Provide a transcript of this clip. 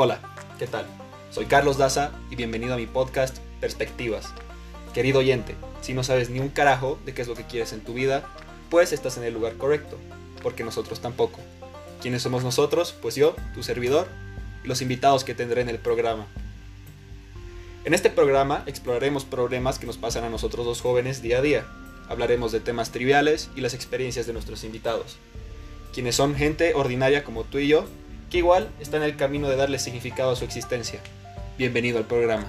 Hola, ¿qué tal? Soy Carlos Daza y bienvenido a mi podcast Perspectivas. Querido oyente, si no sabes ni un carajo de qué es lo que quieres en tu vida, pues estás en el lugar correcto, porque nosotros tampoco. ¿Quiénes somos nosotros? Pues yo, tu servidor, y los invitados que tendré en el programa. En este programa exploraremos problemas que nos pasan a nosotros los jóvenes día a día. Hablaremos de temas triviales y las experiencias de nuestros invitados, quienes son gente ordinaria como tú y yo, que igual está en el camino de darle significado a su existencia. Bienvenido al programa.